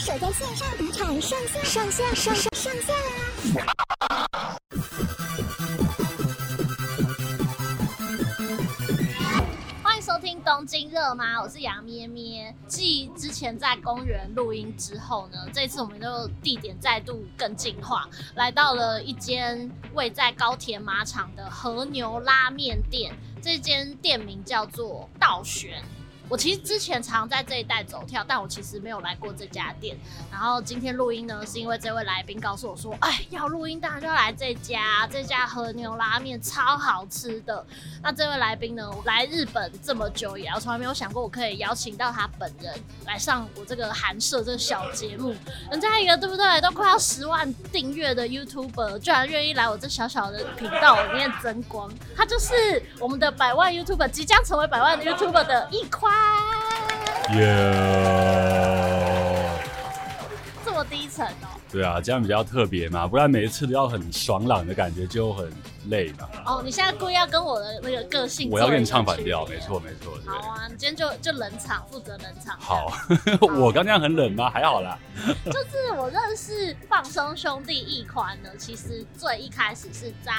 守在线上打场上线上线上上上线啊！欢迎收听东京热吗？我是杨咩咩。继之前在公园录音之后呢，这次我们就地点再度更进化，来到了一间位在高田马场的和牛拉面店。这间店名叫做道玄。我其实之前常在这一带走跳，但我其实没有来过这家店。然后今天录音呢，是因为这位来宾告诉我说：“哎，要录音当然就要来这家，这家和牛拉面超好吃的。”那这位来宾呢，来日本这么久，也我从来没有想过我可以邀请到他本人来上我这个寒舍这个小节目。人家一个对不对，都快要十万订阅的 YouTuber，居然愿意来我这小小的频道里面增光。他就是我们的百万 YouTuber，即将成为百万 YouTuber 的一宽。耶！Yeah. 这么低沉哦。对啊，这样比较特别嘛，不然每一次都要很爽朗的感觉就很累嘛。哦，你现在故意要跟我的那个个性，我要跟你唱反调，没错没错。好啊，你今天就就冷场，负责冷场。好，好我刚这样很冷吗？还好啦。就是我认识放松兄弟一宽呢，其实最一开始是在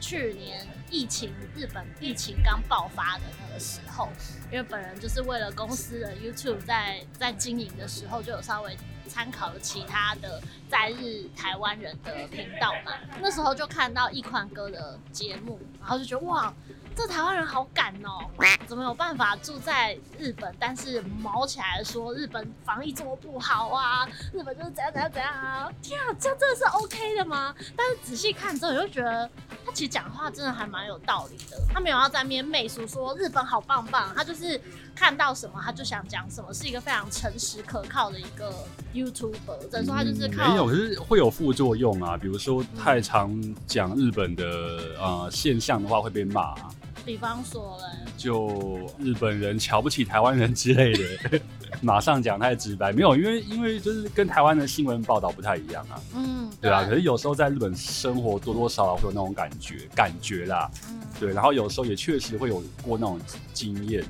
去年疫情，日本疫情刚爆发的的时候，因为本人就是为了公司的 YouTube 在在经营的时候，就有稍微。参考了其他的在日台湾人的频道嘛，那时候就看到一宽哥的节目，然后就觉得哇，这台湾人好敢哦，怎么有办法住在日本，但是毛起来说日本防疫这么不好啊，日本就是怎样怎样怎样啊，天啊，这真的是 OK 的吗？但是仔细看之后，你就觉得其实讲话真的还蛮有道理的，他没有要在那边媚俗说日本好棒棒，他就是。看到什么他就想讲什么，是一个非常诚实可靠的一个 YouTuber。只能说他就是靠、嗯、没有，可是会有副作用啊。比如说太常讲日本的呃现象的话会被骂。比方说嘞，就日本人瞧不起台湾人之类的，马上讲太直白。没有，因为因为就是跟台湾的新闻报道不太一样啊。嗯，对啊。可是有时候在日本生活，多多少少会有那种感觉，感觉啦。嗯，对。然后有时候也确实会有过那种经验。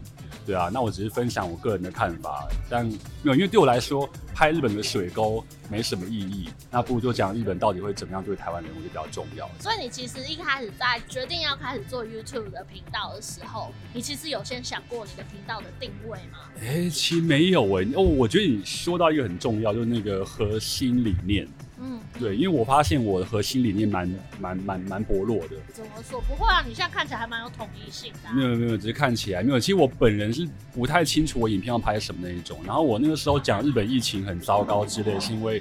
对啊，那我只是分享我个人的看法，但没有，因为对我来说，拍日本的水沟没什么意义，那不如就讲日本到底会怎么样对台湾人，我就比较重要。所以你其实一开始在决定要开始做 YouTube 的频道的时候，你其实有先想过你的频道的定位吗？哎、欸，其实没有哎、欸，哦，我觉得你说到一个很重要，就是那个核心理念。嗯，对，因为我发现我的核心理念蛮蛮蛮蛮薄弱的。怎么说？不会啊，你现在看起来还蛮有统一性的啊。没有没有，只是看起来没有。其实我本人是不太清楚我影片要拍什么那一种。然后我那个时候讲日本疫情很糟糕之类，是因为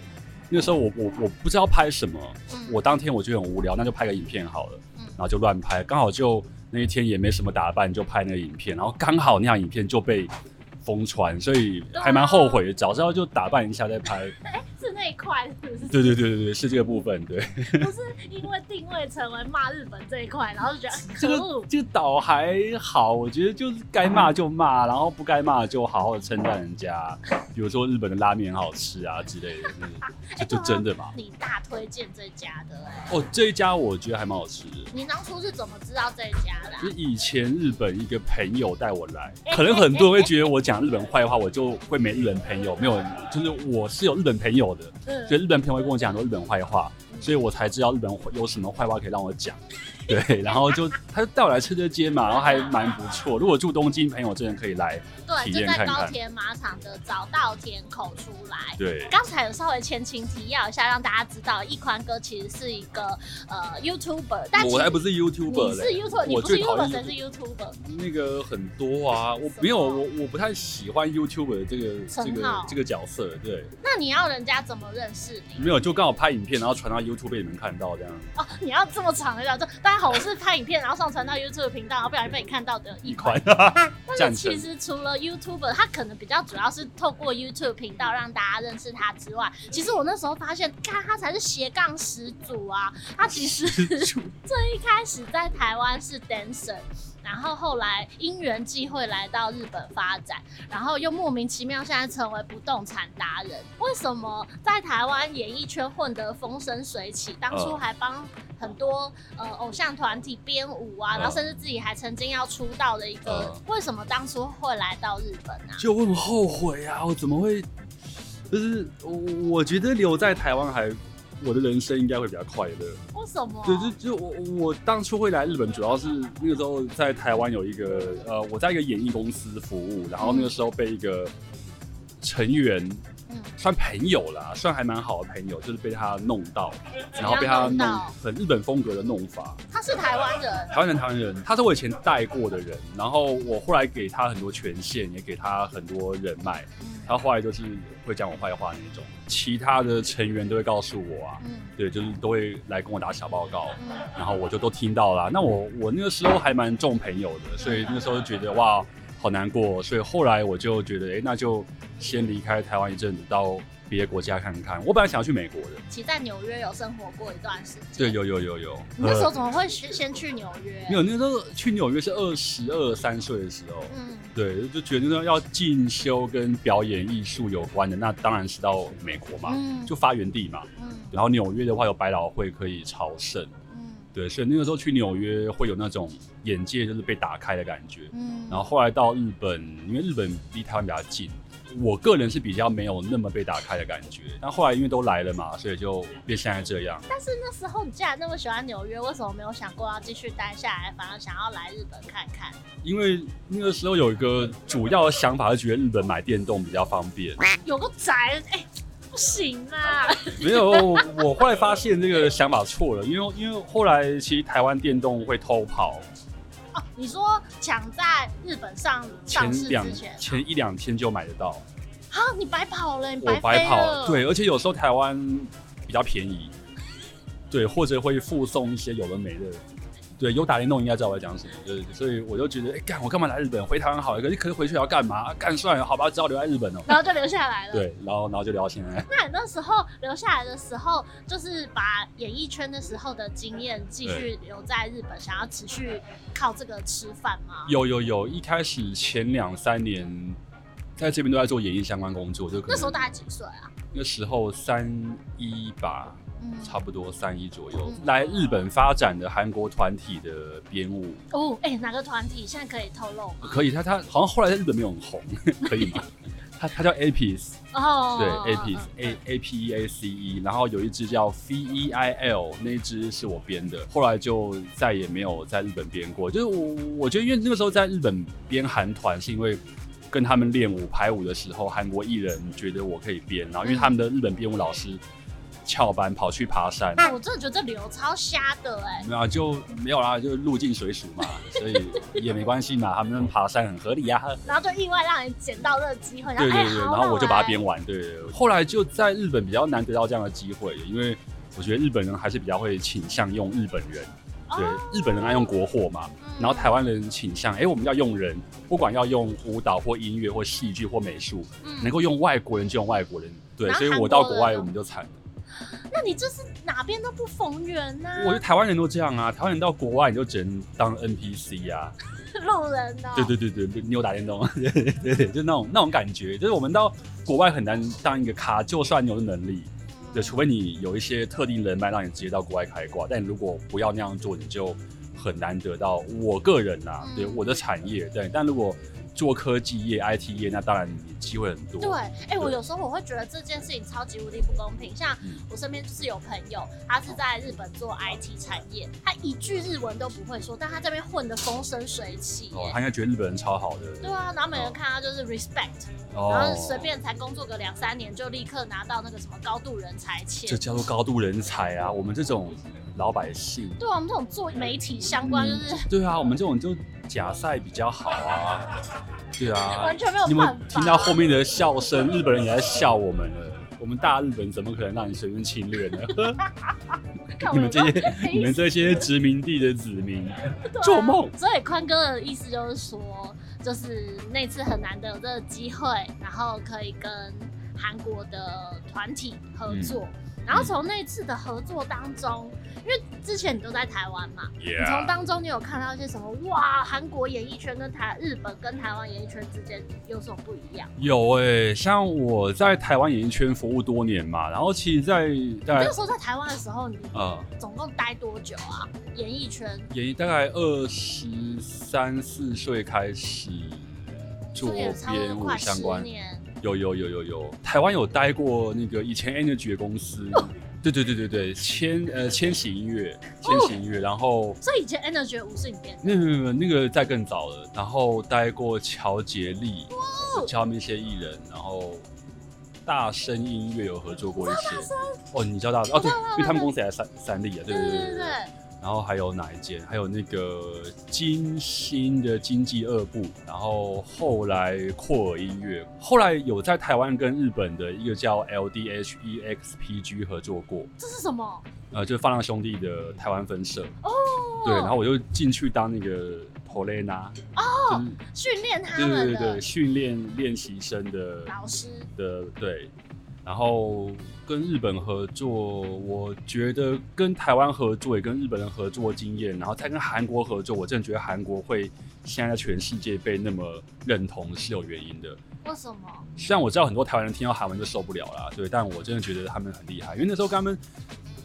那时候我我我不知道拍什么。我当天我就很无聊，那就拍个影片好了。然后就乱拍，刚好就那一天也没什么打扮，就拍那个影片。然后刚好那样影片就被疯传，所以还蛮后悔的。早知道就打扮一下再拍。是那一块，是不是？对对对对对，是这个部分，对。不是因为定位成为骂日本这一块，然后就觉得 这个。这个岛还好，我觉得就是该骂就骂，然后不该骂就好好的称赞人家，比如说日本的拉面很好吃啊之类的，就 就真的嘛。你大推荐这家的哦，这一家我觉得还蛮好吃的。你当初是怎么知道这一家的？是以前日本一个朋友带我来，可能很多人会觉得我讲日本坏话，我就会没日本朋友，没有，就是我是有日本朋友。的，所以日本朋友会跟我讲很多日本坏话，所以我才知道日本有什么坏话可以让我讲。对，然后就他就带我来吃这间嘛，然后还蛮不错。如果住东京朋友，真的可以来体验看看。对，就在高田马场的早稻田口出来。对，刚才有稍微前情提要一下，让大家知道一宽哥其实是一个呃 YouTuber，但我才不是 YouTuber，你是 YouTuber，你不是 YouTuber，谁是 YouTuber？那个很多啊，我没有，我我不太喜欢 YouTuber 这个这个这个角色。对，那你要人家怎么认识你？没有，就刚好拍影片，然后传到 YouTube 被你们看到这样。哦，你要这么长的叫做。大家好，我是拍影片，然后上传到 YouTube 频道，然后不小心被你看到的一款。但是 其实除了 YouTuber，他可能比较主要是透过 YouTube 频道让大家认识他之外，其实我那时候发现，看他才是斜杠始祖啊！他其实 最一开始在台湾是 dancer。然后后来因缘际会来到日本发展，然后又莫名其妙现在成为不动产达人。为什么在台湾演艺圈混得风生水起？当初还帮很多呃偶像团体编舞啊，然后甚至自己还曾经要出道的一个，为什么当初会来到日本呢？啊？就我很后悔啊，我怎么会？就是我我觉得留在台湾还，我的人生应该会比较快乐。为什么？对，就就我我当初会来日本，主要是那个时候在台湾有一个呃，我在一个演艺公司服务，然后那个时候被一个成员。算朋友啦，算还蛮好的朋友，就是被他弄到，然后被他弄很日本风格的弄法。他是台湾人，台湾人，台湾人，他是我以前带过的人，然后我后来给他很多权限，也给他很多人脉，他后来就是会讲我坏话那种。其他的成员都会告诉我啊，对，就是都会来跟我打小报告，然后我就都听到了。那我我那个时候还蛮重朋友的，所以那个时候就觉得哇。好难过，所以后来我就觉得，哎、欸，那就先离开台湾一阵子，到别的国家看看。我本来想要去美国的，其实在纽约有生活过一段时间。对，有有有有。你那时候怎么会先先去纽约？没有，那时候去纽约是二十二三岁的时候。嗯，对，就觉得那要进修跟表演艺术有关的，那当然是到美国嘛，嗯、就发源地嘛。嗯，然后纽约的话有百老汇可以朝圣。对，所以那个时候去纽约会有那种眼界就是被打开的感觉。嗯，然后后来到日本，因为日本离台湾比较近，我个人是比较没有那么被打开的感觉。但后来因为都来了嘛，所以就变现在这样。但是那时候你既然那么喜欢纽约，为什么没有想过要继续待下来，反而想要来日本看看？因为那个时候有一个主要的想法，是觉得日本买电动比较方便。有个宅哎。不行啊！没有，我后来发现这个想法错了，因为因为后来其实台湾电动会偷跑。哦，你说抢在日本上上市之前，一两天就买得到。好，你白跑了，你白，我白跑。对，而且有时候台湾比较便宜，对，或者会附送一些有的没的。对，有打电动应该知道我在讲什么，对，所以我就觉得，哎、欸，干我干嘛来日本？回台湾好一个，可是回去要干嘛？干算了，好吧，只好留在日本哦。然后就留下来了。对，然后然后就聊起来。那你那时候留下来的时候，就是把演艺圈的时候的经验继续留在日本，想要持续靠这个吃饭吗？有有有，一开始前两三年在这边都在做演艺相关工作，就那时候大概几岁啊？那时候三一吧。差不多三亿左右，来日本发展的韩国团体的编舞哦，哎、欸，哪个团体现在可以透露吗？可以，他他好像后来在日本没有很红，可以吗？他他叫 Apiece 哦，对，Apiece A A P E A C E，然后有一支叫 V E I L，那一支是我编的，后来就再也没有在日本编过。就是我我觉得，因为那个时候在日本编韩团，是因为跟他们练舞排舞的时候，韩国艺人觉得我可以编，然后因为他们的日本编舞老师。翘班跑去爬山，那我真的觉得这理由超瞎的哎、欸。那就没有啦，就是入境随俗嘛，所以也没关系嘛。他们爬山很合理呀、啊。然后就意外让人捡到这个机会，对对对，欸、然后我就把它编完。对，对，对，后来就在日本比较难得到这样的机会，因为我觉得日本人还是比较会倾向用日本人。对，日本人爱用国货嘛，然后台湾人倾向，哎、欸，我们要用人，不管要用舞蹈或音乐或戏剧或美术，能够用外国人就用外国人。对，所以我到国外我们就惨了。那你就是哪边都不逢源呐？我觉得台湾人都这样啊，台湾人到国外你就只能当 NPC 啊，路人哦。对对对对，你有打电动，对对对，就那种那种感觉，就是我们到国外很难当一个咖，就算你有能力，对，除非你有一些特定人脉让你直接到国外开挂，但如果不要那样做，你就很难得到。我个人呐、啊，对我的产业，对，但如果。做科技业、IT 业，那当然你机会很多。对，哎、欸，我有时候我会觉得这件事情超级无敌不公平。像我身边就是有朋友，他是在日本做 IT 产业，他一句日文都不会说，但他这边混得风生水起。哦，他应该觉得日本人超好的。对啊，然后每人看他就是 respect，、哦、然后随便才工作个两三年，就立刻拿到那个什么高度人才签。这叫做高度人才啊！我们这种老百姓。对啊，我们这种做媒体相关就是。嗯、对啊，我们这种就。假赛比较好啊，对啊，完全没有办法。你们听到后面的笑声，日本人也在笑我们了。我们大日本怎么可能让你随便侵略呢？你们这些你们这些殖民地的子民，做梦、啊。所以宽哥的意思就是说，就是那次很难得有这个机会，然后可以跟韩国的团体合作。嗯然后从那次的合作当中，因为之前你都在台湾嘛.你从当中你有看到一些什么？哇，韩国演艺圈跟台日本跟台湾演艺圈之间有什么不一样？有哎、欸，像我在台湾演艺圈服务多年嘛，然后其实在，在那个时候在台湾的时候，你呃总共待多久啊？演艺圈演艺大概二十三四岁开始做编舞相关。有有有有有，台湾有待过那个以前 Energy 的公司。对对对对对，千呃千禧音乐，千禧音乐，然后所以以前 Energy 五是你编的？没有没有没有，那个在更早了，然后待过乔杰立，教他们一些艺人，然后大声音乐有合作过一些。哦，你知道大声哦？对，因为他们公司也在三三立啊，对对对对对。然后还有哪一间？还有那个金星的经济二部，然后后来扩尔音乐，后来有在台湾跟日本的一个叫 LDHEXPG 合作过。这是什么？呃，就是放浪兄弟的台湾分社。哦。对，然后我就进去当那个头雷娜。哦。训练他。对对对，训练练习生的老师的对。然后跟日本合作，我觉得跟台湾合作也跟日本人合作经验，然后再跟韩国合作，我真的觉得韩国会现在在全世界被那么认同是有原因的。为什么？虽然我知道很多台湾人听到韩文就受不了啦，对，但我真的觉得他们很厉害，因为那时候跟他们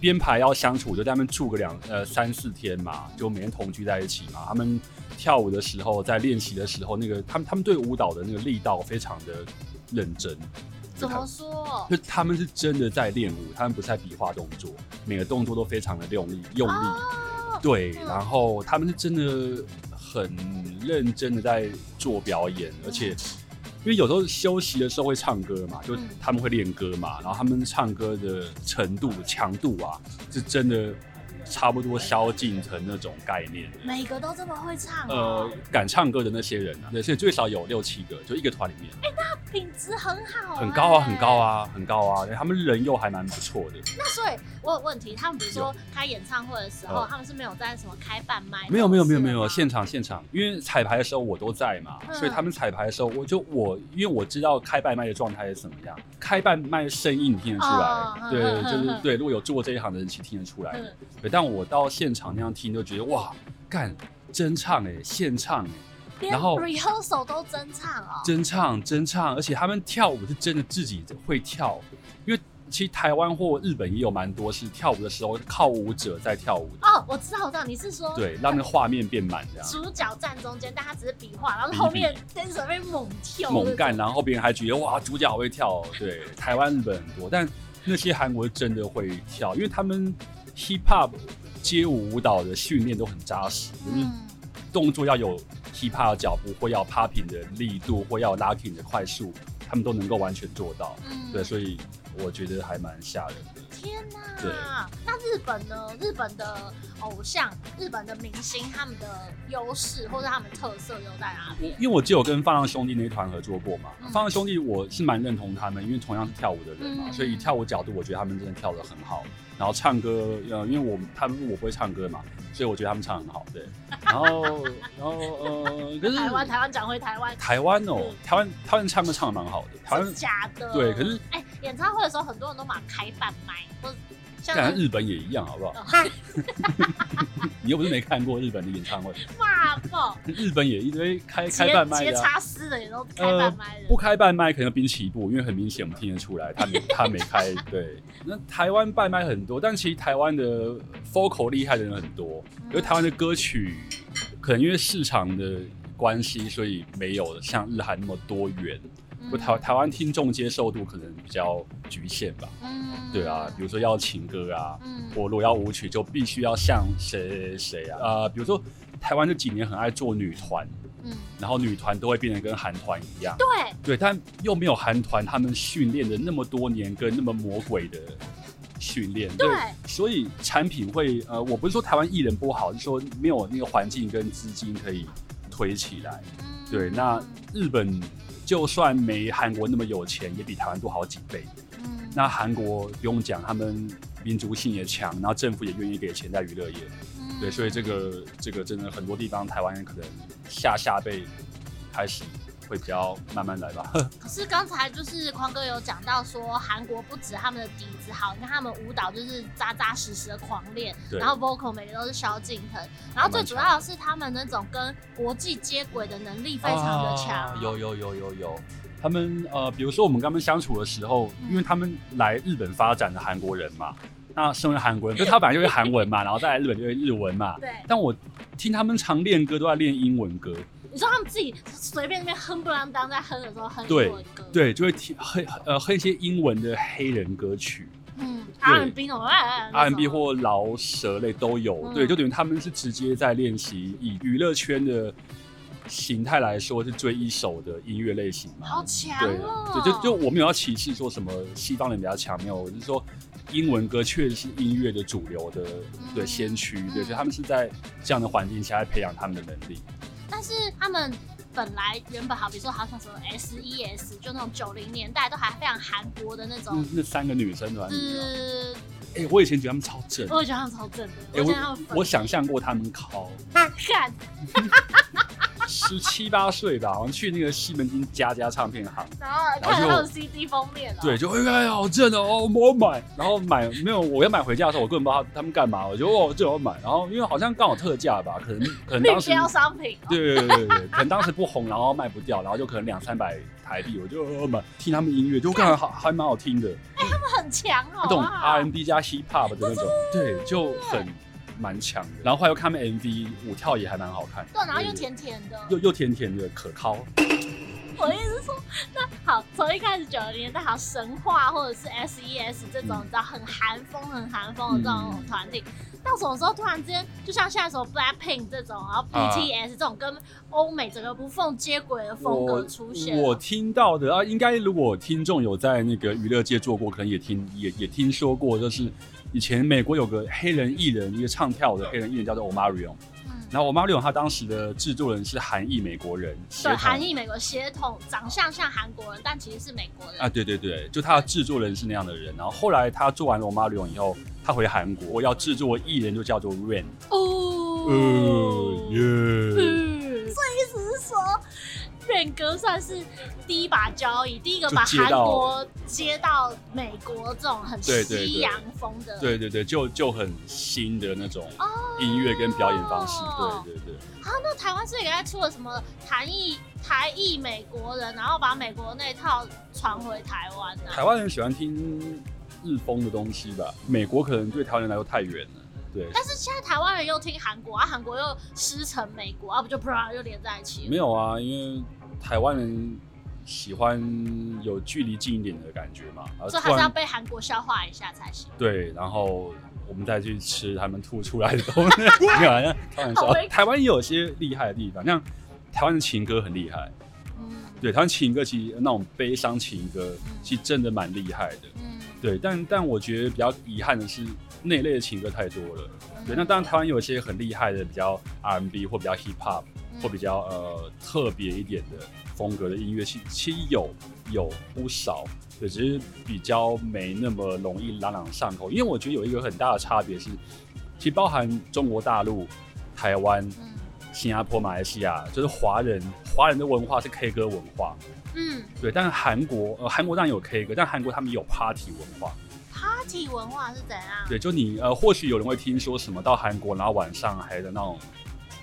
编排要相处，就在他们住个两呃三四天嘛，就每天同居在一起嘛。他们跳舞的时候，在练习的时候，那个他们他们对舞蹈的那个力道非常的认真。怎么说？就他们是真的在练舞，他们不是在比划动作，每个动作都非常的用力，用力。哦、对，嗯、然后他们是真的很认真的在做表演，而且因为有时候休息的时候会唱歌嘛，就他们会练歌嘛，然后他们唱歌的程度、强度啊，是真的。差不多萧敬腾那种概念，每个都这么会唱，哦。呃，敢唱歌的那些人啊，对，所以最少有六七个，就一个团里面。哎，欸，那品质很好，欸，很高啊，很高啊，很高啊。他们人又还蛮不错的。那所以我有问题，他们比如说开演唱会的时候，他们是没有在什么开半麦？没有，没有，没有，没有，现场现场，因为彩排的时候我都在嘛，嗯，所以他们彩排的时候，我就我因为我知道开半麦的状态是怎么样，开半麦的声音你听得出来，哦，对，就是对，如果有做过这一行的人，其实听得出来，嗯，对。但我到现场。那样听就觉得哇，干真唱哎，现唱哎，然后 rehearsal 都真唱哦，真唱真唱，而且他们跳舞是真的自己会跳，因为其实台湾或日本也有蛮多是跳舞的时候靠舞者在跳舞哦，我知道，我知道，你是说对，让那个画面变满这样，主角站中间，但他只是比划，然后后面 dancer 被猛跳猛干，然后别人还觉得哇，主角好会跳，对，台湾日本很多，但那些韩国真的会跳，因为他们 hip hop。街舞舞蹈的训练都很扎实，就是动作要有 hip hop 的脚步，或要 popping 的力度，或要 locking 的快速，他们都能够完全做到。嗯，对，所以我觉得还蛮吓人的。天哪！对，那日本呢？日本的偶像、日本的明星，他们的优势或者他们特色又在哪里？因为我只有跟放浪兄弟那一团合作过嘛，嗯、放浪兄弟我是蛮认同他们，因为同样是跳舞的人嘛，嗯、所以以跳舞角度，我觉得他们真的跳得很好。然后唱歌，呃，因为我他们我不会唱歌嘛，所以我觉得他们唱很好，对。然后，然后，呃，可是台湾台湾讲回台湾，台湾哦，台湾台湾唱歌唱的蛮好的，台湾假的，对，可是哎，演唱会的时候很多人都嘛开半麦，或像日本也一样，好不好？你又不是没看过日本的演唱会，骂爆！日本也一堆开开半麦的，接插丝的也都开半麦的，不开半麦可能滨崎步，因为很明显我们听得出来他没 他没开。对，那台湾半麦很多，但其实台湾的 vocal 厉害的人很多，因为台湾的歌曲可能因为市场的关系，所以没有像日韩那么多元。不台台湾听众接受度可能比较局限吧，嗯，对啊，比如说要情歌啊，嗯，或如果要舞曲就必须要像谁谁啊，呃，比如说台湾这几年很爱做女团，嗯，然后女团都会变得跟韩团一样，对，对，但又没有韩团他们训练的那么多年跟那么魔鬼的训练，对，所以产品会呃，我不是说台湾艺人不好，就是说没有那个环境跟资金可以推起来，对，那日本。就算没韩国那么有钱，也比台湾多好几倍。嗯，那韩国不用讲，他们民族性也强，然后政府也愿意给钱在娱乐业。嗯，对，所以这个这个真的很多地方，台湾人可能下下辈开始。会比较慢慢来吧。可是刚才就是宽哥有讲到说，韩国不止他们的底子好，你看他们舞蹈就是扎扎实实的狂练，然后 vocal 每个都是萧敬腾，然后最主要的是他们那种跟国际接轨的能力非常的强。啊。有有有有有，他们呃，比如说我们跟他们相处的时候，因为他们来日本发展的韩国人嘛，那身为韩国人，就他本来就会韩文嘛，然后再来日本就会日文嘛。对。但我听他们常练歌都在练英文歌。你说他们自己随便那边哼不啷当在哼的时候哼英对文歌，对，就会听哼呃哼一些英文的黑人歌曲。嗯，R&B 那种 R&B 或饶舌类都有，嗯、对，就等于他们是直接在练习以娱乐圈的形态来说是最一手的音乐类型嘛。好强哦！对，就就我没有要歧视说什么西方人比较强，没有，我是说英文歌确实是音乐的主流的对先驱，对，所以他们是在这样的环境下来培养他们的能力。但是他们。本来原本好，比如说好像什么 S E S，就那种九零年代都还非常韩国的那种那。那三个女生团体。是。哎、欸，我以前觉得他们超正。我也觉得他们超正的。哎、欸，我我，我想象过他们考。看。十七八岁吧，好像去那个西门町家家唱片行，然后看他的 CD 封面，对，就哎呀好正哦，我买，然后买没有，我要买回家的时候，我根本不知道他们干嘛，我就哦这我买，然后因为好像刚好特价吧，可能 可能当时要商品，对对对对，可能当时不红，然后卖不掉，然后就可能两三百台币，我就买听他们音乐，就感觉好还蛮好听的，哎，他们很强哦，那种 R&B 加 Hip Hop 的那种，对，就很。蛮强的，然后后来又看他们 MV，舞跳也还蛮好看。对，然后又甜甜的，又又甜甜的，可靠。我的意思是说，那好，从一开始九零年代，好神话或者是 S.E.S 这种，你知道很韩风、很韩风的这种团体，到什么时候突然之间，就像现在什么 Blackpink 这种，然后 BTS 这种跟欧美整个无缝接轨的风格出现？我，我听到的啊，应该如果听众有在那个娱乐界做过，可能也听也也听说过，就是。以前美国有个黑人艺人，一个唱跳的黑人艺人叫做 Omarion，嗯，然后 Omarion 他当时的制作人是韩裔美国人，对，韩裔美国血统，长相像韩国人，但其实是美国人。啊，对对对，就他的制作人是那样的人，然后后来他做完了 Omarion 以后，他回韩国要制作艺人，就叫做 Rain，哦，呃，耶。Rain 哥算是第一把交椅，第一个把韩国接到美国这种很西洋风的，对对对，就就很新的那种音乐跟表演方式，哦、对对对。啊，那台湾是应该出了什么台裔台裔美国人，然后把美国那套传回台湾呢？台湾人喜欢听日风的东西吧，美国可能对台湾人来说太远了。对，但是现在台湾人又听韩国啊，韩国又师承美国啊，不就不然又连在一起？没有啊，因为。台湾人喜欢有距离近一点的感觉嘛，所以还是要被韩国消化一下才行。对，然后我们再去吃他们吐出来的东西。没有啊，开玩笑。台湾也有些厉害的地方，像台湾的情歌很厉害。嗯，对，台湾情歌其实那种悲伤情歌，其实真的蛮厉害的。嗯，对，但但我觉得比较遗憾的是那类的情歌太多了。对，那当然台湾有一些很厉害的，比较 R&B 或比较 Hip Hop。或比较呃特别一点的风格的音乐，其其实有有不少，对，只是比较没那么容易朗朗上口。因为我觉得有一个很大的差别是，其实包含中国大陆、台湾、新加坡、马来西亚，就是华人华人的文化是 K 歌文化，嗯，对。但是韩国呃韩国当然有 K 歌，但韩国他们有 Party 文化。Party 文化是怎样？对，就你呃或许有人会听说什么到韩国，然后晚上还的那种。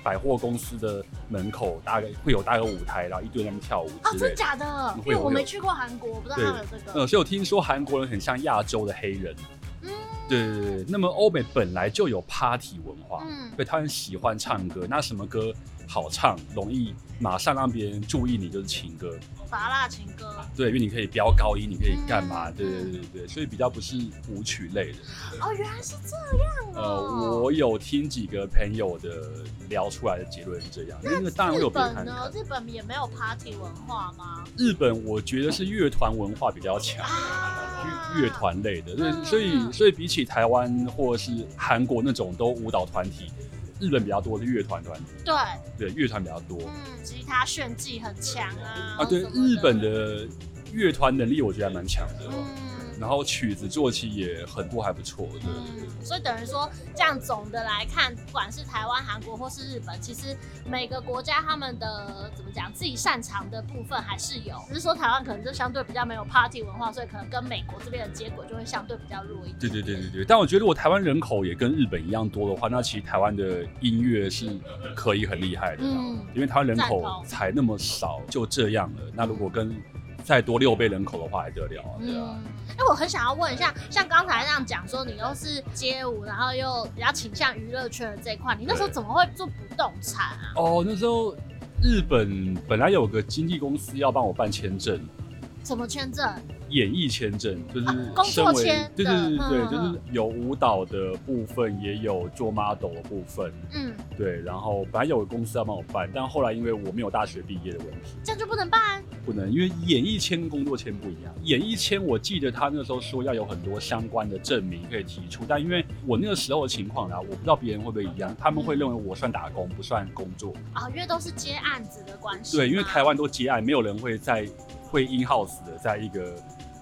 百货公司的门口大概会有搭个舞台，然后一堆人跳舞啊，真假的？因为我没去过韩国，我不知道他们有这个。呃，所以我听说韩国人很像亚洲的黑人。嗯，对对对。那么欧美本来就有 party 文化，嗯，所以他很喜欢唱歌。那什么歌好唱，容易马上让别人注意你，就是情歌。芭乐情歌，对，因为你可以飙高音，你可以干嘛？对对对对，所以比较不是舞曲类的。哦，原来是这样。呃，我有听几个朋友的聊出来的结论是这样。那个当然会有别的呢？日本也没有 party 文化吗？日本我觉得是乐团文化比较强，乐团类的。对，所以所以比起台湾或者是韩国那种都舞蹈团体。日本比较多的乐团团体，对。对，乐团比较多，嗯，吉他炫技很强啊，啊，对，日本的乐团能力我觉得还蛮强的。嗯然后曲子做起也很多，还不错，对，嗯。所以等于说，这样总的来看，不管是台湾、韩国或是日本，其实每个国家他们的怎么讲，自己擅长的部分还是有。只是说台湾可能就相对比较没有 party 文化，所以可能跟美国这边的接轨就会相对比较弱一点。对对对对对。但我觉得如果台湾人口也跟日本一样多的话，那其实台湾的音乐是可以很厉害的。嗯。因为台湾人口才那么少，就这样了。那如果跟再多六倍人口的话还得了，对啊。哎、嗯，我很想要问一下，像刚才那样讲说，你又是街舞，然后又比较倾向娱乐圈的这一块，你那时候怎么会做不动产啊？哦，那时候日本本来有个经纪公司要帮我办签证，什么签证？演艺签证就是工作签，对对对对，就是有舞蹈的部分，也有做 model 的部分。嗯，对。然后本来有个公司要帮我办，但后来因为我没有大学毕业的问题，这样就不能办。不能，因为演艺签跟工作签不一样。演艺签我记得他那时候说要有很多相关的证明可以提出，但因为我那个时候的情况啦，我不知道别人会不会一样，他们会认为我算打工不算工作啊，因为都是接案子的关系。对，因为台湾都接案，没有人会在会 in house 的在一个。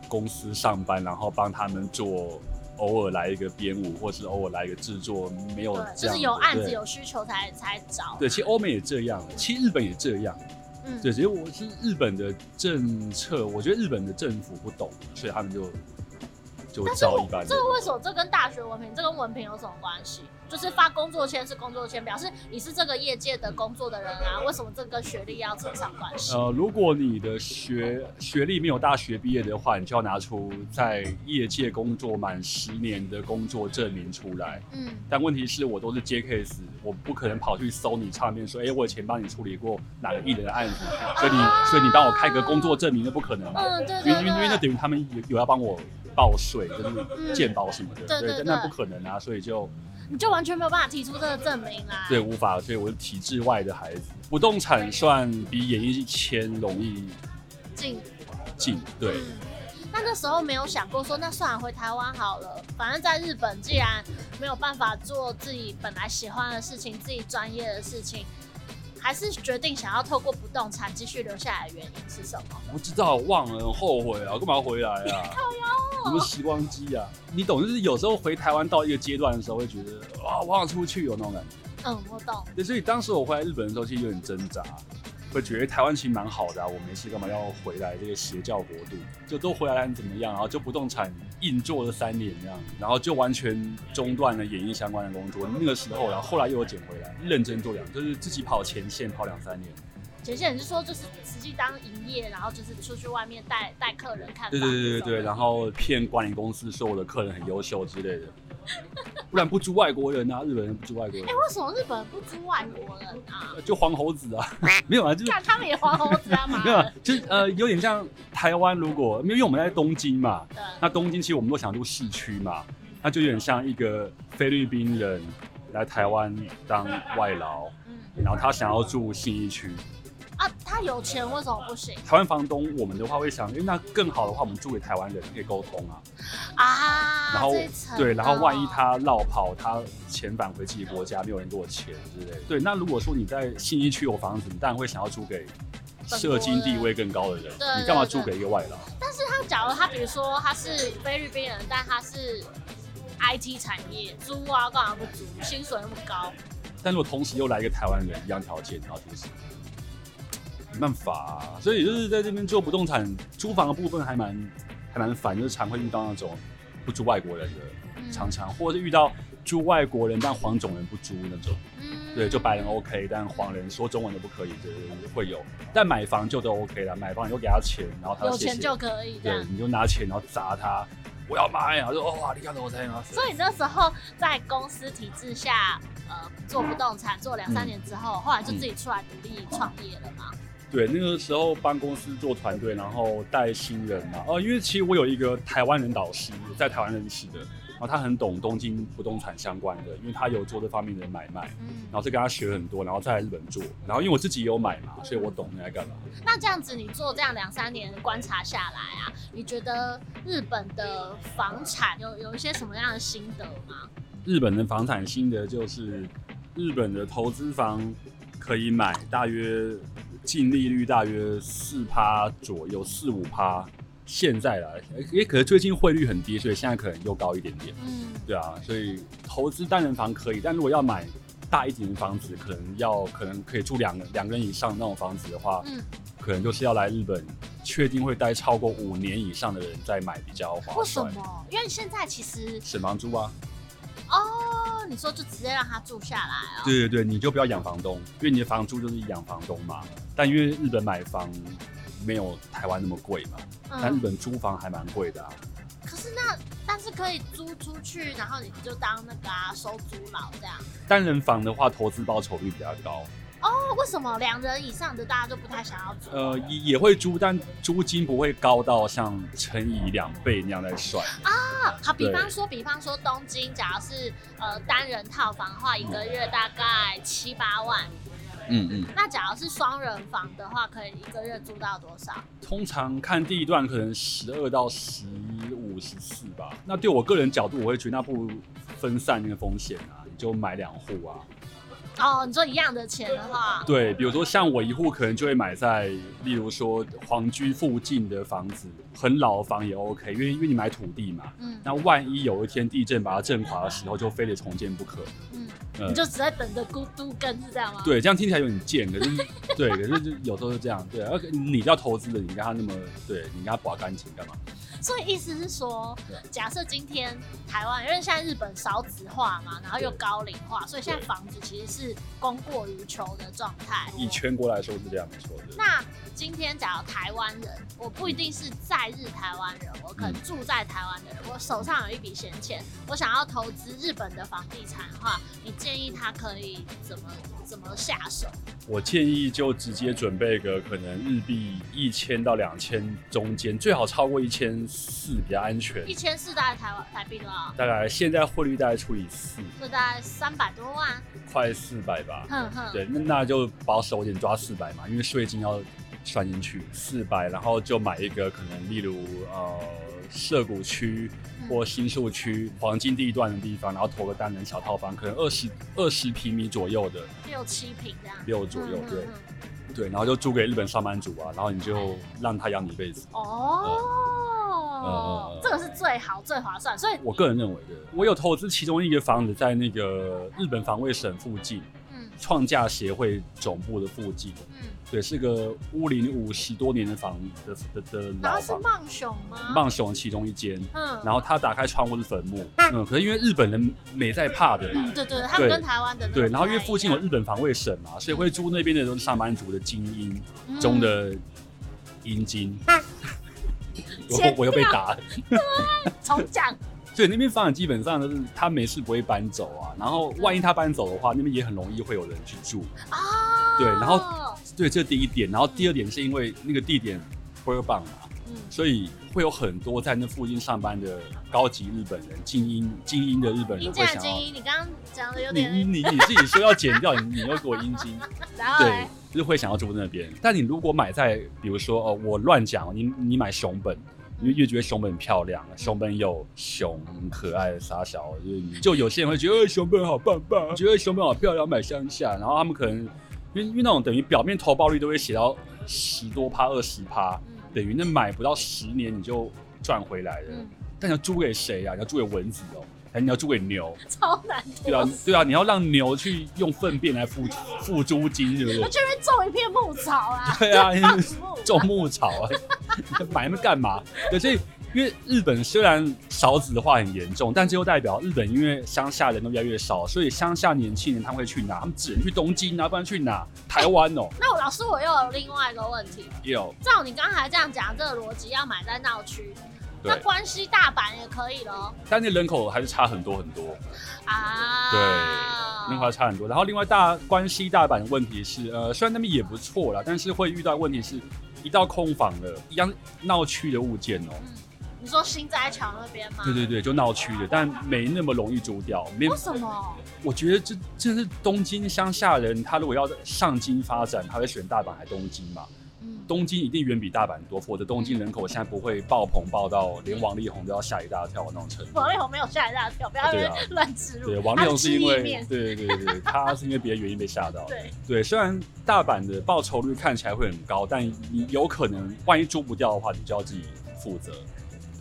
公司上班，然后帮他们做，偶尔来一个编舞，或是偶尔来一个制作，没有，就是有案子有需求才才找。对，其实欧美也这样，其实日本也这样。对，其实我是日本的政策，我觉得日本的政府不懂，所以他们就就招一般。这个为什么？这跟大学文凭，这跟文凭有什么关系？就是发工作签是工作签，表示你是这个业界的工作的人啊。为什么这跟学历要扯上关系？呃，如果你的学学历没有大学毕业的话，你就要拿出在业界工作满十年的工作证明出来。嗯。但问题是我都是接 case，我不可能跑去搜你唱片说，哎、欸，我以前帮你处理过哪个艺人的案子，所以你、啊、所以你帮我开个工作证明，那不可能。嗯，对，对，对。因为因为那等于他们有有要帮我报税，就是健保什么的，嗯、对，对，对，对，那不可能啊，所以就。你就完全没有办法提出这个证明啦。对，无法，所以我是体制外的孩子。不动产算比演艺圈容易进进，对。那、嗯、那时候没有想过说，那算了，回台湾好了。反正在日本，既然没有办法做自己本来喜欢的事情，自己专业的事情。还是决定想要透过不动产继续留下来的原因是什么？不知道，忘了，很后悔啊！干嘛要回来啊？什么时光机啊？你懂，就是有时候回台湾到一个阶段的时候，会觉得哇，我想出去有那种感觉。嗯，我懂。对，所以当时我回来日本的时候，其实有点挣扎。会觉得台湾其实蛮好的啊，我没事干嘛要回来这个邪教国度？就都回来怎么样？然后就不动产硬做了三年这样，然后就完全中断了演艺相关的工作。那个时候，然后后来又有捡回来，认真做两，就是自己跑前线跑两三年。前线人是说就是实际当营业，然后就是出去外面带带客人看？对对对对对，然后骗管理公司说我的客人很优秀之类的。不然不租外国人啊，日本人不租外国人。哎、欸，为什么日本人不租外国人啊？就黄猴子啊，没有啊，就是他们也黄猴子啊嘛。没有、啊，就是呃，有点像台湾，如果因为我们在东京嘛，那东京其实我们都想住市区嘛，那就有点像一个菲律宾人来台湾当外劳，嗯，然后他想要住信义区。啊，他有钱为什么不行？台湾房东，我们的话会想，因为那更好的话，我们租给台湾人可以沟通啊。啊，然后对，然后万一他落跑，他遣返回自己国家，没有人给我钱之类的。对，那如果说你在信义区有房子，你当然会想要租给社经地位更高的人。对，你干嘛租给一个外劳？但是他假如他比如说他是菲律宾人，但他是 IT 产业，租啊干嘛不租？薪水那么高。但如果同时又来一个台湾人，一样条件，然后就是。没办法、啊，所以就是在这边做不动产租房的部分还蛮还蛮烦，就是常会遇到那种不租外国人的，嗯、常常或者是遇到租外国人但黄种人不租那种，嗯、对，就白人 OK，但黄人说中文都不可以，对，会有。但买房就都 OK 了，买房你就给他钱，然后有钱就可以，对，你就拿钱然后砸他，我要买，啊！就哦哇，你看我才拿。所以那时候在公司体制下，呃，做不动产做两三年之后，嗯、后来就自己出来独立创业了嘛。对，那个时候帮公司做团队，然后带新人嘛。哦，因为其实我有一个台湾人导师，在台湾认识的，然后他很懂东京不动产相关的，因为他有做这方面的买卖，嗯，然后就跟他学很多，然后再来日本做。然后因为我自己也有买嘛，所以我懂你在干嘛。那这样子，你做这样两三年观察下来啊，你觉得日本的房产有有一些什么样的心得吗？日本的房产心得就是，日本的投资房可以买大约。净利率大约四趴左右，四五趴。现在啦，也可能最近汇率很低，所以现在可能又高一点点。嗯，对啊，所以投资单人房可以，但如果要买大一点的房子，可能要可能可以住两个两个人以上那种房子的话，嗯，可能就是要来日本，确定会待超过五年以上的人再买比较划算。为什么？因为现在其实省房租啊。哦，你说就直接让他住下来啊？对对对，你就不要养房东，因为你的房租就是养房东嘛。但因为日本买房没有台湾那么贵嘛，嗯、但日本租房还蛮贵的啊。可是那但是可以租出去，然后你就当那个啊收租佬这样。单人房的话，投资报酬率比较高。哦，为什么两人以上的大家就不太想要租？呃，也也会租，但租金不会高到像乘以两倍那样来算啊。好，比方说，比方说东京，假如是呃单人套房的话，一个月大概七八万。嗯嗯，那假如是双人房的话，可以一个月租到多少？通常看地段可能十二到十五、十四吧。那对我个人角度，我会觉得那不如分散那个风险啊，你就买两户啊。哦，你说一样的钱的话，对，比如说像我一户可能就会买在，例如说皇居附近的房子，很老的房也 OK，因为因为你买土地嘛，嗯，那万一有一天地震把它震垮的时候，就非得重建不可，嗯，呃、你就只在等着孤独根是这样吗？对，这样听起来有点贱，可是 对，可是就有时候是这样，对，而你要投资的，你跟他那么，对，你跟他保干净干嘛？所以意思是说，假设今天台湾，因为现在日本少子化嘛，然后又高龄化，所以现在房子其实是供过于求的状态。以全国来说是这样没错的。那今天假如台湾人，我不一定是在日台湾人，我可能住在台湾的人，我手上有一笔闲钱，我想要投资日本的房地产的话，你建议他可以怎么怎么下手？我建议就直接准备个可能日币一千到两千中间，最好超过一千。四比较安全，一千四大概台湾台币多少？大概现在汇率大概除以四，就大概三百多万，快四百吧。嗯哼，对，那那就保守一点抓四百嘛，因为税金要算进去，四百，然后就买一个可能例如呃涉谷区或新宿区黄金地段的地方，然后投个单人小套房，可能二十二十平米左右的，六七平这样，六左右，对对，然后就租给日本上班族啊，然后你就让他养你一辈子。哦。哦，这个是最好最划算，所以我个人认为的，我有投资其中一个房子在那个日本防卫省附近，嗯，创价协会总部的附近，嗯，对，是个屋龄五十多年的房的的的老房。是梦熊吗？梦熊其中一间，嗯，然后他打开窗户是坟墓，嗯，可是因为日本人没在怕的，嗯，对对，他们跟台湾的对，然后因为附近有日本防卫省嘛，所以会租那边的都是上班族的精英中的阴茎。我我又被打了，重讲。所以，那边房子基本上都是他没事不会搬走啊，然后万一他搬走的话，那边也很容易会有人去住啊。对，然后对，这是第一点，然后第二点是因为那个地点倍儿棒嘛，嗯，所以会有很多在那附近上班的高级日本人、精英精英的日本人会想要。精英，你刚刚讲的有点，你你你自己说要剪掉，你你又给我阴茎，对。就是会想要住那边，但你如果买在，比如说哦，我乱讲，你你买熊本，因为越觉得熊本很漂亮，熊本有熊很可爱的傻小，就 就有些人会觉得，呃，熊本好棒棒，觉得熊本好漂亮，买乡下，然后他们可能因为因为那种等于表面投报率都会写到十多趴、二十趴，等于那买不到十年你就赚回来了，但你要租给谁啊？你要租给蚊子哦。哎，你要租给牛，超难。对啊，对啊，你要让牛去用粪便来付付租金，是不是？我这边种一片牧草啊。对啊，种牧草啊，买那干嘛？对，所以因为日本虽然少子化很严重，但这又代表日本因为乡下人都越来越少，所以乡下年轻人他们会去哪？他们只能去东京啊，不然去哪？台湾哦。那我老师，我又有另外一个问题。有。照你刚才这样讲，这个逻辑要买在闹区。那关西大阪也可以咯，但那人口还是差很多很多啊。对，人口还差很多。然后另外大关西大阪的问题是，呃，虽然那边也不错啦，但是会遇到问题是，一到空房了，一样闹区的物件哦、喔嗯。你说新斋桥那边吗？对对对，就闹区的，但没那么容易租掉。为什么？我觉得这这是东京乡下人，他如果要上京发展，他会选大阪还东京嘛？东京一定远比大阪多，否则东京人口现在不会爆棚爆到连王力宏都要吓一大跳那种程度。王力宏没有吓一大跳，不要乱植入。对，王力宏是因为对对对对，他是因为别的原因被吓到。对对，虽然大阪的报酬率看起来会很高，但你有可能万一租不掉的话，你就要自己负责。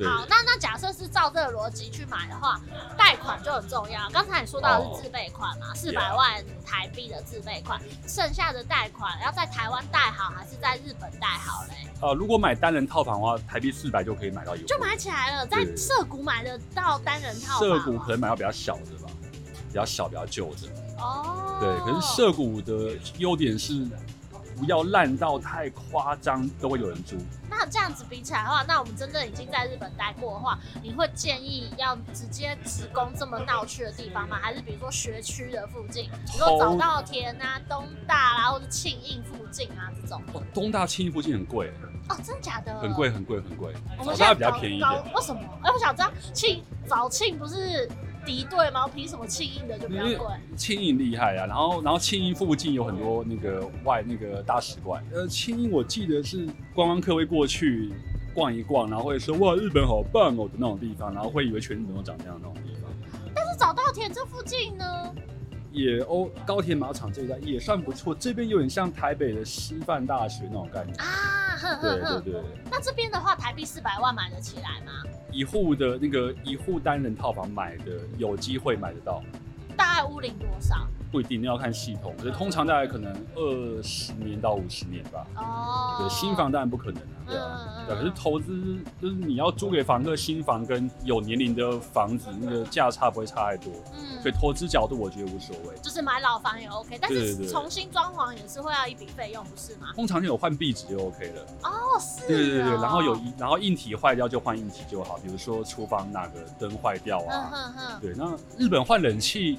好，那那假设是照这个逻辑去买的话，贷款就很重要。刚才你说到的是自备款嘛，四百、oh, 万台币的自备款.剩下的贷款要在台湾贷好还是在日本贷好嘞？呃，如果买单人套房的话，台币四百就可以买到一，就买起来了。在涩谷买得到单人套房，涩谷可能买到比较小的吧，比较小、比较旧的。哦，对，可是涩谷的优点是。不要烂到太夸张，都会有人租。这样子比起来的话，那我们真的已经在日本待过的话，你会建议要直接直攻这么闹区的地方吗？还是比如说学区的附近，比如说早稻田啊、东大啦、啊，或者庆应附近啊这种？哦、东大庆应附近很贵哦，真的假的？很贵，很贵，很贵。我们现在比较便宜一点。为什么？哎、欸，我想知道庆早庆不是敌对吗？凭什么庆应的就比较贵？庆应厉害啊，然后然后庆应附近有很多那个外那个大使馆。呃，庆应我记得是观光客会过去逛一逛，然后会说哇日本好棒哦的那种地方，然后会以为全日本都长这样的那种地方。但是早稻田这附近呢？也欧，高铁马场这一带也算不错，这边有点像台北的师范大学那种感觉啊。呵呵呵对对对。那这边的话，台币四百万买得起来吗？一户的那个一户单人套房买的有机会买得到。大概屋龄多少？不一定，要看系统。所以通常大概可能二十年到五十年吧。哦。对，新房当然不可能啊。对啊。嗯、对，可是投资就是你要租给房客，新房跟有年龄的房子，那个价差不会差太多。嗯。所以投资角度，我觉得无所谓。就是买老房也 OK，但是重新装潢也是会要一笔费用，不是吗？通常有换壁纸就 OK 了。哦，是。对对对对，然后有然后硬体坏掉就换硬体就好，比如说厨房哪个灯坏掉啊。嗯哼。对，那日本换冷气。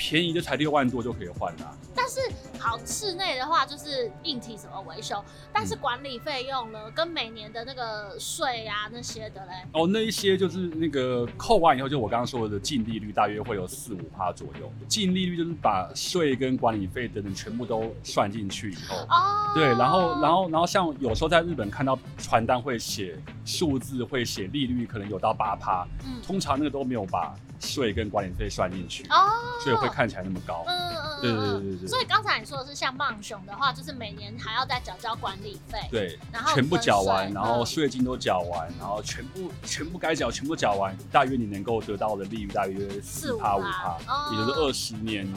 便宜的才六万多就可以换啦，但是好室内的话就是硬体什么维修，但是管理费用呢，嗯、跟每年的那个税啊那些的嘞？哦，那一些就是那个扣完以后，就我刚刚说的净利率大约会有四五趴左右。净利率就是把税跟管理费等等全部都算进去以后，哦，对，然后然后然后像有时候在日本看到传单会写数字，会写利率，可能有到八趴，嗯，通常那个都没有把税跟管理费算进去，哦，所以会。看起来那么高，嗯嗯，对对对对对。所以刚才你说的是像棒熊的话，就是每年还要再缴交管理费，对，然后全部缴完，然后税金都缴完，然后全部全部该缴全部缴完，大约你能够得到的利率大约四趴五趴，也就是二十年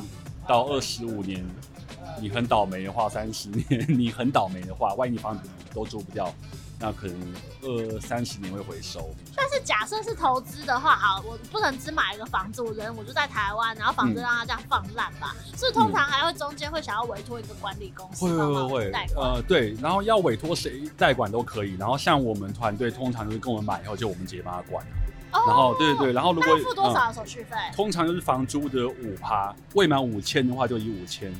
到二十五年，你很倒霉的话，三十年你很倒霉的话，万一你房子都租不掉。那可能二三十年会回收，但是假设是投资的话，好，我不能只买一个房子，我人我就在台湾，然后房子让它这样放烂吧，所以、嗯、通常还会中间会想要委托一个管理公司帮忙代管，呃，对，然后要委托谁代管都可以，然后像我们团队通常就是跟我们买以后就我们直接帮他管，哦、然后对对对，然后如果付多少的手续费、嗯？通常就是房租的五趴，未满五千的话就以五千。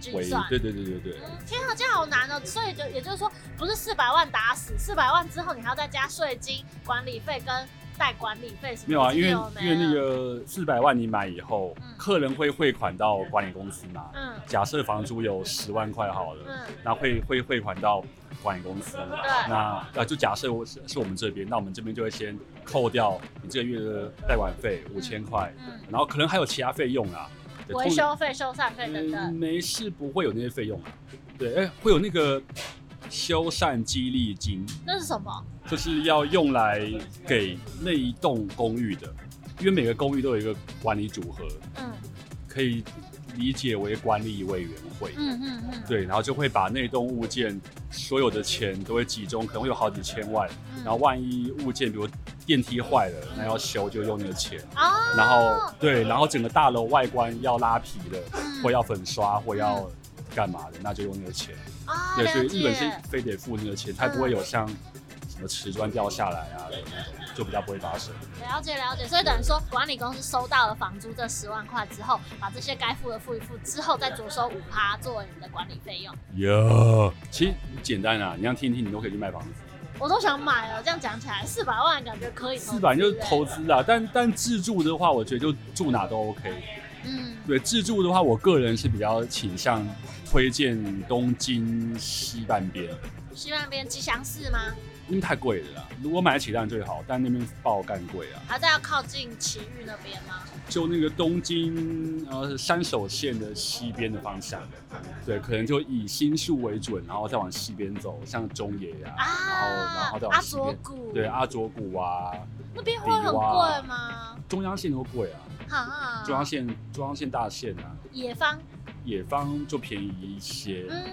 计算对对对对对，嗯，天啊，这样好难哦！所以就也就是说，不是四百万打死，四百万之后你还要再加税金、管理费跟代管理费什么？没有啊，因为因为那个四百万你买以后，嗯、客人会汇款到管理公司嘛。嗯。假设房租有十万块好了，嗯，那会会汇款到管理公司。对。那啊，就假设我是是我们这边，那我们这边就会先扣掉你这个月的代管费五千块，嗯，然后可能还有其他费用啊。维修费、修缮费等等、嗯，没事，不会有那些费用啊。对，哎、欸，会有那个修缮激励金。那是什么？就是要用来给那一栋公寓的，因为每个公寓都有一个管理组合。嗯。可以理解为管理委员会。嗯嗯嗯。对，然后就会把那栋物件所有的钱都会集中，可能会有好几千万。嗯、然后万一物件比如电梯坏了，那要修就用那个钱。哦。然后对，然后整个大楼外观要拉皮的，嗯、或要粉刷，或要干嘛的，那就用那个钱。啊、哦。对，所以日本是非得付那个钱，才不会有像什么瓷砖掉下来啊那种，就比较不会发生。了解了解，所以等于说管理公司收到了房租这十万块之后，把这些该付的付一付之后，再着收五趴作为你的管理费用。哟，其实简单啊，你这样听听，你都可以去卖房子。我都想买了，这样讲起来，四百万感觉可以。四百就是投资啊，但但自住的话，我觉得就住哪都 OK。嗯，对，自住的话，我个人是比较倾向推荐东京西半边。西半边吉祥寺吗？因为太贵了啦，如果买得起当然最好，但那边爆干贵啊。还在要靠近埼玉那边吗？就那个东京呃山手线的西边的方向，对，可能就以新宿为准，然后再往西边走，像中野呀、啊，啊、然后然后再往西边，对，阿佐谷啊，那边会很贵吗？中央线都贵啊，啊中央线中央线大线啊，野方。野方就便宜一些，嗯，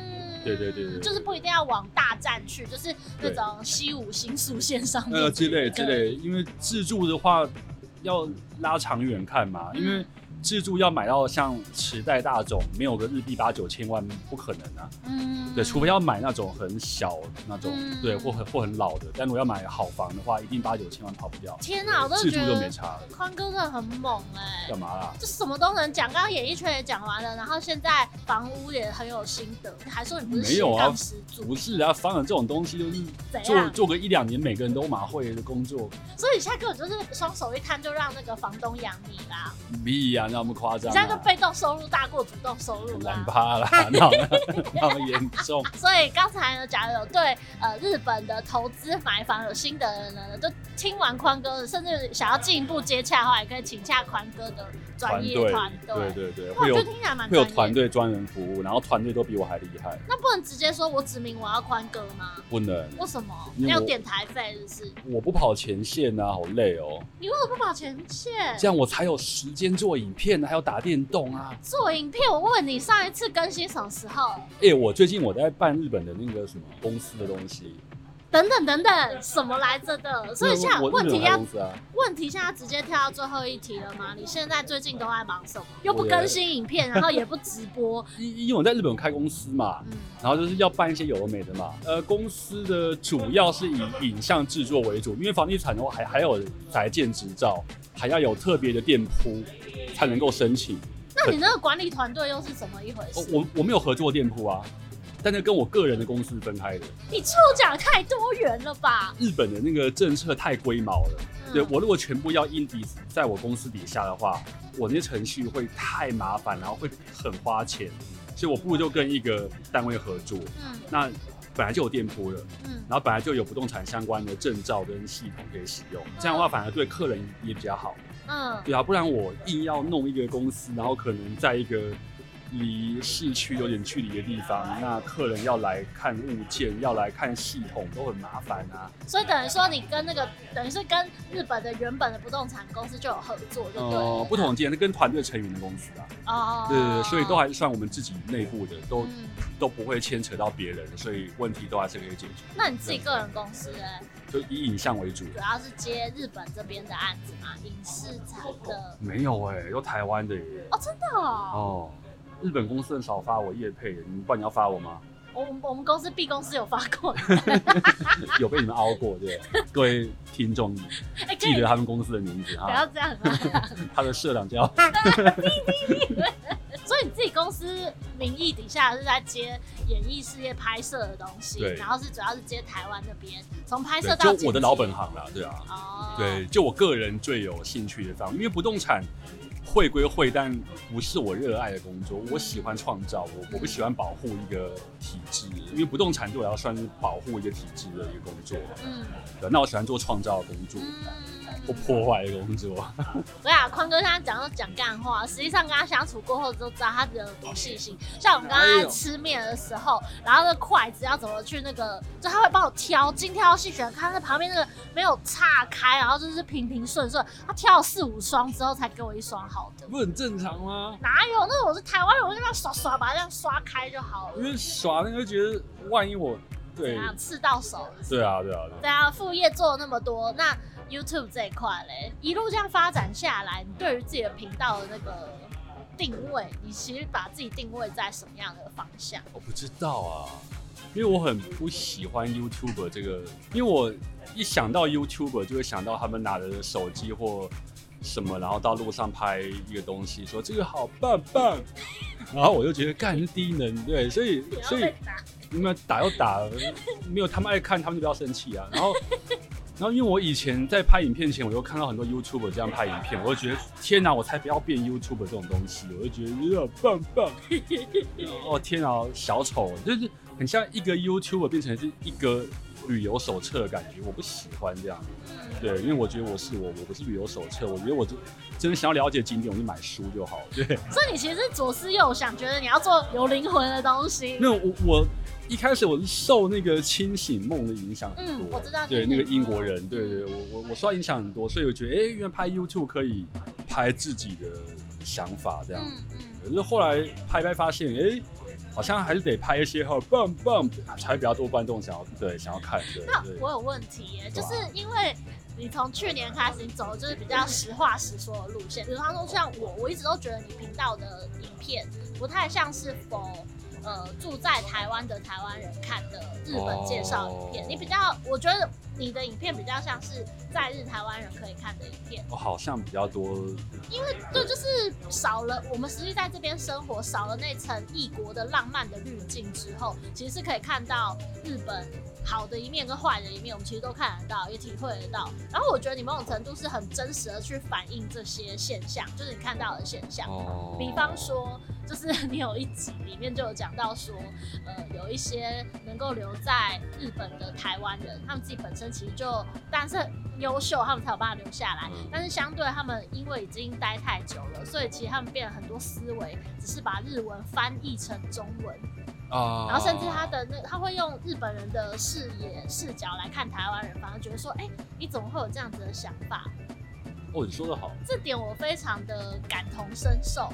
对对对对，就是不一定要往大站去，就是那种西武新宿线上面呃之类之类，因为自助的话要拉长远看嘛，嗯、因为自助要买到像池袋大种，没有个日币八九千万不可能啊。嗯，对，除非要买那种很小那种，嗯、对，或很或很老的。但如果要买好房的话，一定八九千万跑不掉。天哪，我都觉得自助就没差了。宽哥真的很猛哎、欸！干嘛啦？这什么都能讲，刚刚演艺圈也讲完了，然后现在房屋也很有心得，你还说你不是？没有啊，不是啊，房产这种东西就是做做个一两年，每个人都马会的工作。所以你现在根本就是双手一摊就让那个房东养你啦。屁呀，那么夸张？你现在就被动收入大过主动收入啦。懒趴啦，那 么那么严重。所以刚才呢，假如有对呃日本的投资买房有心得的人呢，就听完宽哥的，甚至想要进一步接洽的话，也可以请洽宽哥的专业团队。对对对，会有会有团队专人服务，然后团队都比我还厉害。那不能直接说我指明我要宽哥吗？不能。为什么？你要点台费，是不是？我不跑前线啊，好累哦。你为什么不跑前线？这样我才有时间做影片，还有打电动啊。做影片，我问你上一次更新什么时候？哎、欸，我最近我在办日本的那个什么公司的东西。等等等等，什么来着的？所以现在问题要、啊、问题现在直接跳到最后一题了吗？你现在最近都在忙什么？又不更新影片，然后也不直播。因因为我在日本开公司嘛，嗯、然后就是要办一些有的没的嘛。呃，公司的主要是以影像制作为主，因为房地产的话还还有宅建执照，还要有特别的店铺才能够申请。那你那个管理团队又是怎么一回事？我我没有合作店铺啊。但是跟我个人的公司分开的，你抽奖太多元了吧？日本的那个政策太龟毛了，嗯、对，我如果全部要 indie 在我公司底下的话，我那些程序会太麻烦，然后会很花钱，所以我不如就跟一个单位合作。嗯，那本来就有店铺了，嗯，然后本来就有不动产相关的证照跟系统可以使用，嗯、这样的话反而对客人也比较好。嗯，对啊，不然我硬要弄一个公司，然后可能在一个。离市区有点距离的地方，那客人要来看物件，要来看系统，都很麻烦啊。所以等于说，你跟那个等于是跟日本的原本的不动产公司就有合作，对不对？哦、呃，不同间那跟团队成员的公司啊。哦。对对对，所以都还是算我们自己内部的，都、嗯、都不会牵扯到别人，所以问题都还是可以解决。那你自己个人公司呢？就以影像为主，主要是接日本这边的案子嘛，影视产的。没有哎、欸，有台湾的耶。哦，真的哦。哦。日本公司很少发我业配，你不然你要发我吗？我们我们公司 B 公司有发过，有被你们凹过，对，各位听众记得他们公司的名字哈。不要这样啊！他的社长叫。所以你自己公司名义底下是在接演艺事业拍摄的东西，然后是主要是接台湾那边，从拍摄到就我的老本行啦，对啊，哦，对，就我个人最有兴趣的方面，因为不动产。会归会，但不是我热爱的工作。我喜欢创造，我我不喜欢保护一个体制，因为不动产对我要算是保护一个体制的一个工作。嗯，对，那我喜欢做创造的工作。嗯不破坏的工作。对啊，宽哥现在讲到讲干话，实际上跟他相处过后就知道他人有多细心。像我们刚刚在吃面的时候，然后那筷子要怎么去那个，就他会帮我挑，精挑细选，看那旁边那个没有岔开，然后就是平平顺顺。他挑了四五双之后才给我一双好的。不很正常吗？哪有？那个我是台湾人，我就这样刷刷把它这样刷开就好了。因为刷那个觉得万一我对刺到手。对啊，对啊，对啊。对啊，副业做了那么多，那。YouTube 这一块嘞，一路这样发展下来，你对于自己的频道的那个定位，你其实把自己定位在什么样的方向？我不知道啊，因为我很不喜欢 YouTuber 这个，因为我一想到 YouTuber 就会想到他们拿着手机或什么，然后到路上拍一个东西，说这个好棒棒，然后我就觉得干是低能，对，所以所以你们打又打，没有他们爱看，他们就不要生气啊，然后。然后，因为我以前在拍影片前，我就看到很多 YouTuber 这样拍影片，我就觉得天哪，我才不要变 YouTuber 这种东西，我就觉得有点棒棒。哦天哪，小丑就是很像一个 YouTuber 变成是一个旅游手册的感觉，我不喜欢这样。对，因为我觉得我是我，我不是旅游手册，我觉得我就真的想要了解景点，我就买书就好了。对。所以你其实是左思右想，觉得你要做有灵魂的东西。没有，我我。一开始我是受那个清醒梦的影响很多，嗯，我知道，对那个英国人，对对，我我我受影响很多，所以我觉得，哎，原来拍 YouTube 可以拍自己的想法这样，嗯嗯，可是后来拍拍发现，哎，好像还是得拍一些好棒棒，才比较多观众想要对想要看。对，那我有问题耶，就是因为你从去年开始，你走的就是比较实话实说的路线。比方说，像我，我一直都觉得你频道的影片不太像是否。呃，住在台湾的台湾人看的日本介绍影片，oh. 你比较，我觉得你的影片比较像是在日台湾人可以看的影片。我、oh, 好像比较多，因为对，就是少了我们实际在这边生活，少了那层异国的浪漫的滤镜之后，其实是可以看到日本好的一面跟坏的一面，我们其实都看得到，也体会得到。然后我觉得你某种程度是很真实的去反映这些现象，就是你看到的现象。Oh. 比方说。就是你有一集里面就有讲到说，呃，有一些能够留在日本的台湾人，他们自己本身其实就，但是优秀，他们才有办法留下来。但是相对他们因为已经待太久了，所以其实他们变了很多思维，只是把日文翻译成中文啊，然后甚至他的那他会用日本人的视野视角来看台湾人，反而觉得说，哎、欸，你怎么会有这样子的想法？哦，你说的好，这点我非常的感同身受。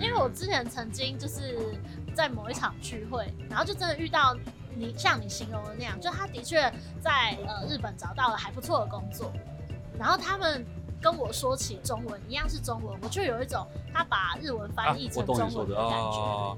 因为我之前曾经就是在某一场聚会，然后就真的遇到你像你形容的那样，就他的确在呃日本找到了还不错的工作，然后他们跟我说起中文一样是中文，我就有一种他把日文翻译成中文的感觉。啊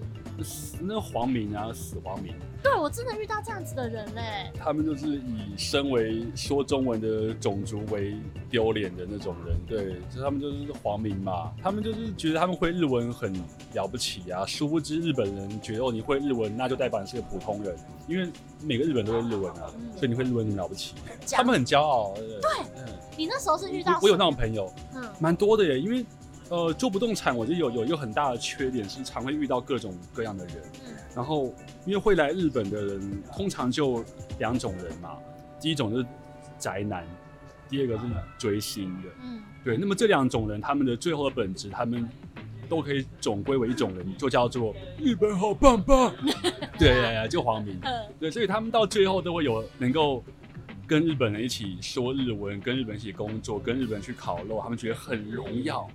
那黄民啊，死黄民。对，我真的遇到这样子的人嘞。他们就是以身为说中文的种族为丢脸的那种人，对，就他们就是黄民嘛。他们就是觉得他们会日文很了不起啊，殊不知日本人觉得哦，你会日文那就代表你是个普通人，因为每个日本人都会日文啊，嗯、所以你会日文很了不起。他们很骄傲。对，你那时候是遇到我，我有那种朋友，嗯，蛮多的耶，因为。呃，做不动产，我觉得有有一个很大的缺点是，常会遇到各种各样的人。嗯。然后，因为会来日本的人，通常就两种人嘛。第一种就是宅男，第二个是追星的。嗯。对，那么这两种人，他们的最后的本质，他们都可以总归为一种人，就叫做日本好棒棒。对呀呀，就黄民。嗯。对，所以他们到最后都会有能够跟日本人一起说日文，跟日本人一起工作，跟日本人去烤肉，他们觉得很荣耀。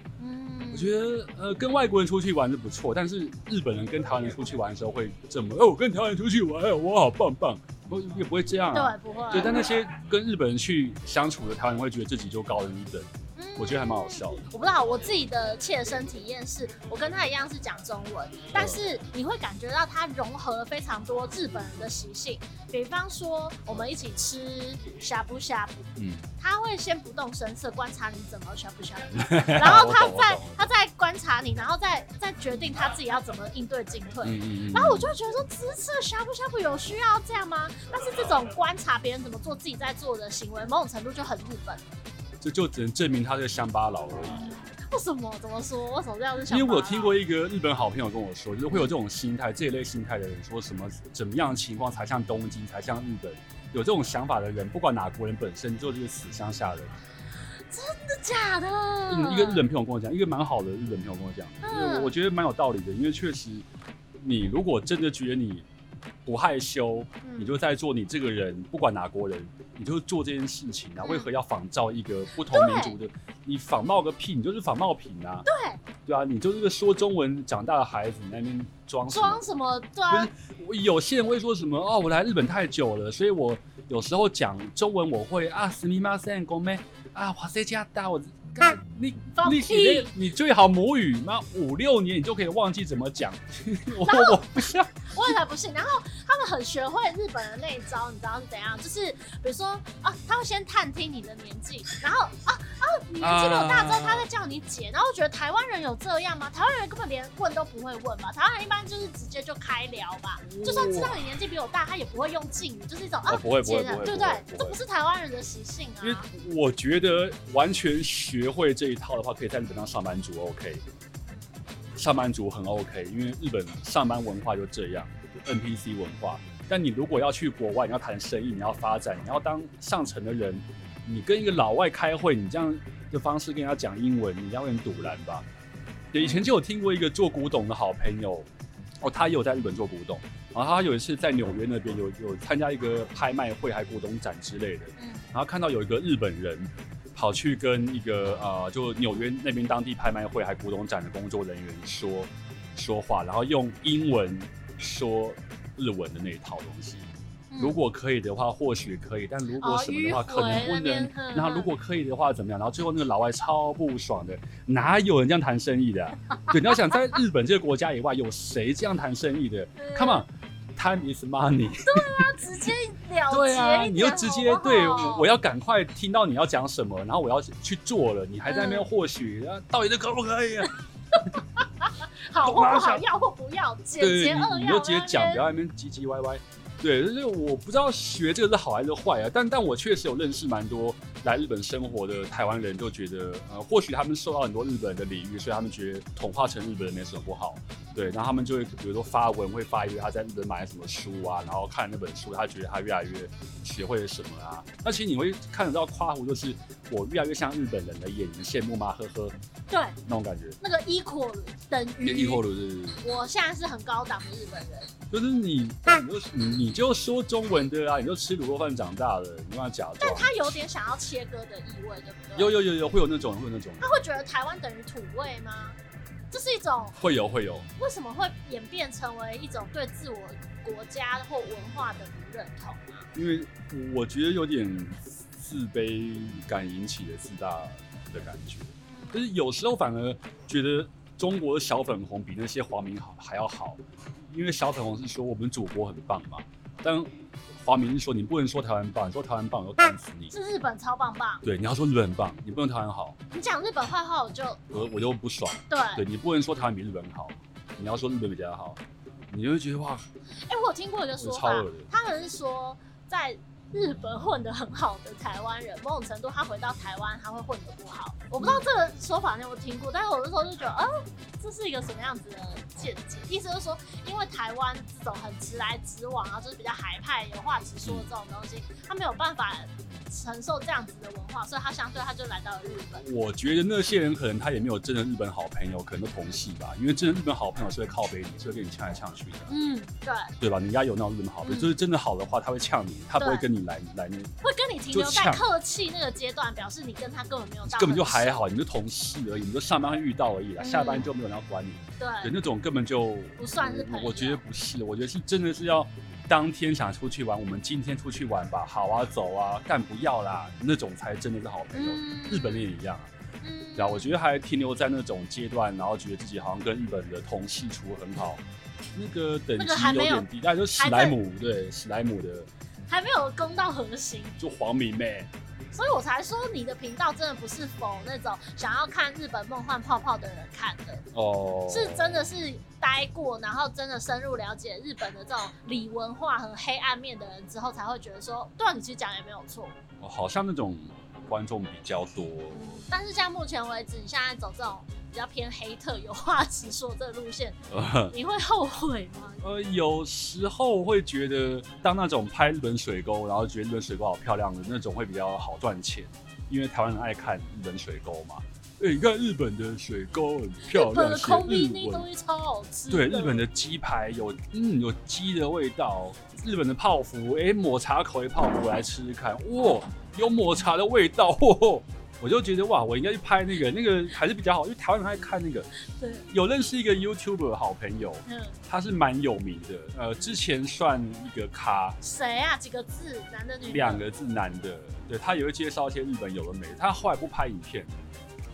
我觉得呃，跟外国人出去玩是不错，但是日本人跟台湾人出去玩的时候会这么哦，跟台湾人出去玩，我好棒棒，不也不会这样啊，对，不会。对，但那些跟日本人去相处的台湾人会觉得自己就高人一等。我觉得还蛮好笑的。我不知道我自己的切身体验是，我跟他一样是讲中文，但是你会感觉到他融合了非常多日本人的习性。比方说，我们一起吃呷哺呷哺，嗯，他会先不动声色观察你怎么呷哺呷哺，然后他再他再观察你，然后再再决定他自己要怎么应对进退。嗯、然后我就会觉得说，只吃呷哺呷哺有需要这样吗？但是这种观察别人怎么做，自己在做的行为，某种程度就很日本。这就只能证明他是乡巴佬而已。为什么？怎么说？为什么这样子想？因为我有听过一个日本好朋友跟我说，就是会有这种心态，这一类心态的人，说什么怎么样的情况才像东京，才像日本？有这种想法的人，不管哪国人，本身就是死乡下人。真的假的？嗯，一个日本朋友跟我讲，一个蛮好的日本朋友跟我讲，嗯，我觉得蛮有道理的，因为确实，你如果真的觉得你。不害羞，你就在做你这个人，不管哪国人，你就做这件事情啊。为何要仿照一个不同民族的？你仿冒个屁，你就是仿冒品啊！对，对啊，你就是个说中文长大的孩子，你那边装装什么？对啊，我有些人会说什么哦，我来日本太久了，所以我有时候讲中文我会啊，すみません、ごめん啊，哇塞，加大我。 啊、你你你你最好母语那？五六年你就可以忘记怎么讲。我我不像，我也才不信。然后他们很学会日本的那一招，你知道是怎样？就是比如说啊，他会先探听你的年纪，然后啊啊，你年纪比我大之后，他再叫你姐。然后我觉得台湾人有这样吗？台湾人根本连问都不会问吧？台湾人一般就是直接就开聊吧。就算知道你年纪比我大，他也不会用敬语，就是一种啊，不会不会，对不对？这不是台湾人的习性啊。因为我觉得完全学。学会这一套的话，可以在日本当上班族，OK。上班族很 OK，因为日本上班文化就这样，NPC 文化。但你如果要去国外，你要谈生意，你要发展，你要当上层的人，你跟一个老外开会，你这样的方式跟人家讲英文，你这样会很赌烂吧？对，以前就有听过一个做古董的好朋友，哦，他也有在日本做古董，然后他有一次在纽约那边有有参加一个拍卖会，还古董展之类的，然后看到有一个日本人。跑去跟一个呃，就纽约那边当地拍卖会还古董展的工作人员说说话，然后用英文说日文的那一套东西，如果可以的话，或许可以，但如果什么的话，可能不能。然后如果可以的话，怎么样？然后最后那个老外超不爽的，哪有人这样谈生意的啊？对，你要想在日本这个国家以外，有谁这样谈生意的？Come on，time is money。对啊，直接了结。对啊，你就直接对我，我要赶快听到你要讲什么，然后我要去做了，你还在那边或许，到底这可不可以啊？好或不好，要或不要，简洁扼要，你就直接讲，不要在那边唧唧歪歪。对，就是我不知道学这个是好还是坏啊，但但我确实有认识蛮多来日本生活的台湾人，就觉得呃，或许他们受到很多日本人的礼遇，所以他们觉得同化成日本人没什么不好。对，然后他们就会比如说发文，会发一个他在日本买了什么书啊，然后看那本书，他觉得他越来越学会了什么啊。那其实你会看得到夸胡，就是我越来越像日本人的，演员羡慕吗？呵呵。对，那种感觉。那个 equal 等于 equal 是。我现在是很高档的日本人。就是你，你就你你就说中文的啊，你就吃卤肉饭长大的，你跟他假装。但他有点想要切割的意味，对不对？有有有有，会有那种，会有那种。他会觉得台湾等于土味吗？这是一种会有会有，为什么会演变成为一种对自我国家或文化的不认同呢？因为我觉得有点自卑感引起的自大的感觉，就是有时候反而觉得中国的小粉红比那些华民好还要好，因为小粉红是说我们祖国很棒嘛，但。华明是说你不能说台湾棒，你说台湾棒我就干死你。是日本超棒棒。对，你要说日本很棒，你不能台湾好。你讲日本坏话，我就我我就不爽。对，对你不能说台湾比日本好，你要说日本比较好，你就会觉得哇。哎、欸，我有听过一个说法，他们是说在。日本混得很好的台湾人，某种程度他回到台湾他会混得不好。我不知道这个说法你有没有听过，但是我那时候就觉得，啊，这是一个什么样子的见解？意思就是说，因为台湾这种很直来直往啊，就是比较海派、有话直说的这种东西，他没有办法承受这样子的文化，所以他相对他就来到了日本。我觉得那些人可能他也没有真的日本好朋友，可能都同系吧。因为真的日本好朋友是会靠背你，是会跟你呛来呛去的。嗯，对，对吧？你应该有那种日本好朋友，嗯、就是真的好的话，他会呛你，他不会跟你。来来，那会跟你停留在客气那个阶段，表示你跟他根本没有到，根本就还好，你就同系而已，你就上班会遇到而已啦，嗯、下班就没有人要管你。对，对，那种根本就不算是朋友。我觉得不是，我觉得是真的是要当天想出去玩，我们今天出去玩吧，好啊，走啊，干不要啦，那种才真的是好朋友。嗯、日本人也一样啊，嗯，然后我觉得还停留在那种阶段，然后觉得自己好像跟日本的同系处很好，那个等级有点低，但就史莱姆，对，史莱姆的。还没有攻到核心，就黄明妹，所以我才说你的频道真的不是否那种想要看日本梦幻泡泡的人看的哦，是真的是待过，然后真的深入了解日本的这种里文化和黑暗面的人之后，才会觉得说，对啊，你其实讲也没有错。哦，好像那种观众比较多，嗯，但是像目前为止，你现在走这种。比较偏黑特，有话直说这个路线，呃、你会后悔吗？呃，有时候会觉得当那种拍日本水沟，然后觉得日本水沟好漂亮的那种会比较好赚钱，因为台湾人爱看日本水沟嘛。哎、欸，你看日本的水沟很漂亮，日本的空冰那东西超好吃。对，日本的鸡排有嗯有鸡的味道，日本的泡芙，哎、欸，抹茶口味泡芙我来吃吃看，哇，有抹茶的味道，嚯嚯。我就觉得哇，我应该去拍那个，那个还是比较好，因为台湾人爱看那个。对。有认识一个 YouTuber 好朋友，嗯，他是蛮有名的，呃，之前算一个咖。谁啊？几个字？男的女的？两个字，男的。对，他也会介绍一些日本有的没的。他后来不拍影片，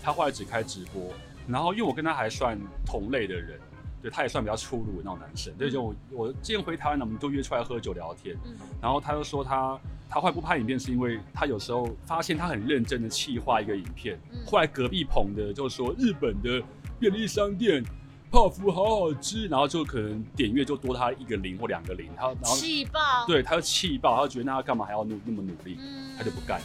他后来只开直播。然后因为我跟他还算同类的人。对，他也算比较粗鲁的那种男生，所以就我我之前回台湾呢，我们都约出来喝酒聊天。嗯，然后他就说他他后来不拍影片，是因为他有时候发现他很认真的企划一个影片，嗯、后来隔壁棚的就说日本的便利商店泡芙好好吃，然后就可能点阅就多他一个零或两个零，他然后气爆，对，他就气爆，他就觉得那他干嘛还要努那么努力，嗯、他就不干。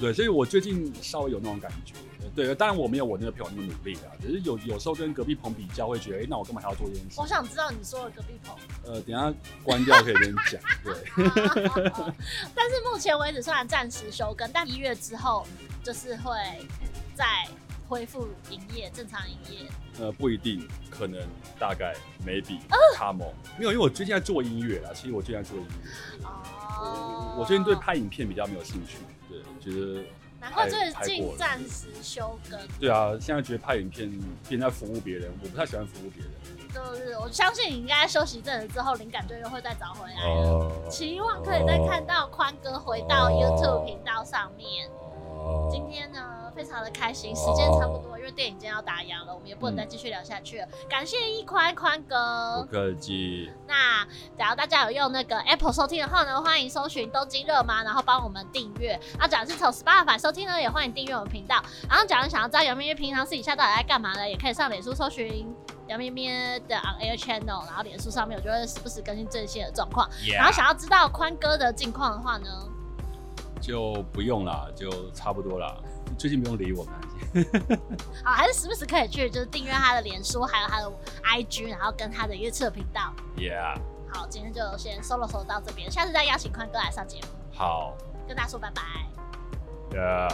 对，所以我最近稍微有那种感觉。对，当然我没有我那个朋友那么努力啊，只是有有时候跟隔壁棚比较，会觉得，哎，那我干嘛还要做这件事？我想知道你说的隔壁棚。呃，等一下关掉可以跟你讲。对。但是目前为止虽然暂时休更，但一月之后就是会再恢复营业，正常营业。呃，不一定，可能大概 maybe come。没有，因为我最近在做音乐啦。其实我最近在做音乐。哦。我我最近对拍影片比较没有兴趣，对，觉得。难怪最近暂时休更。对啊，现在觉得拍影片变在服务别人，我不太喜欢服务别人。就是我相信你应该休息一阵子之后，灵感就又会再找回来了。Uh, 期望可以再看到宽哥回到 YouTube 频道上面。Uh, 今天呢？非常的开心，时间差不多，因为电影今天要打烊了，我们也不能再继续聊下去了。嗯、感谢一宽宽哥，不客气。那假如大家有用那个 Apple 收听的话呢，欢迎搜寻东京热吗，然后帮我们订阅。那假如是从 Spotify 收听呢，也欢迎订阅我们频道。然后假如想要知道杨咩咩平常私底下到底在干嘛呢，也可以上脸书搜寻杨咩咩的 On Air Channel，然后脸书上面我就会时不时更新最新的状况。然后想要知道宽哥的近况的话呢，就不用了，就差不多了。最近不用理我们。好还是时不时可以去就是订阅他的脸书还有他的 ig 然后跟他的预测频道。Yeah 好今天就先 solo solo 到这边下次再邀请宽哥来上节目。好。跟大家说拜拜。Yeah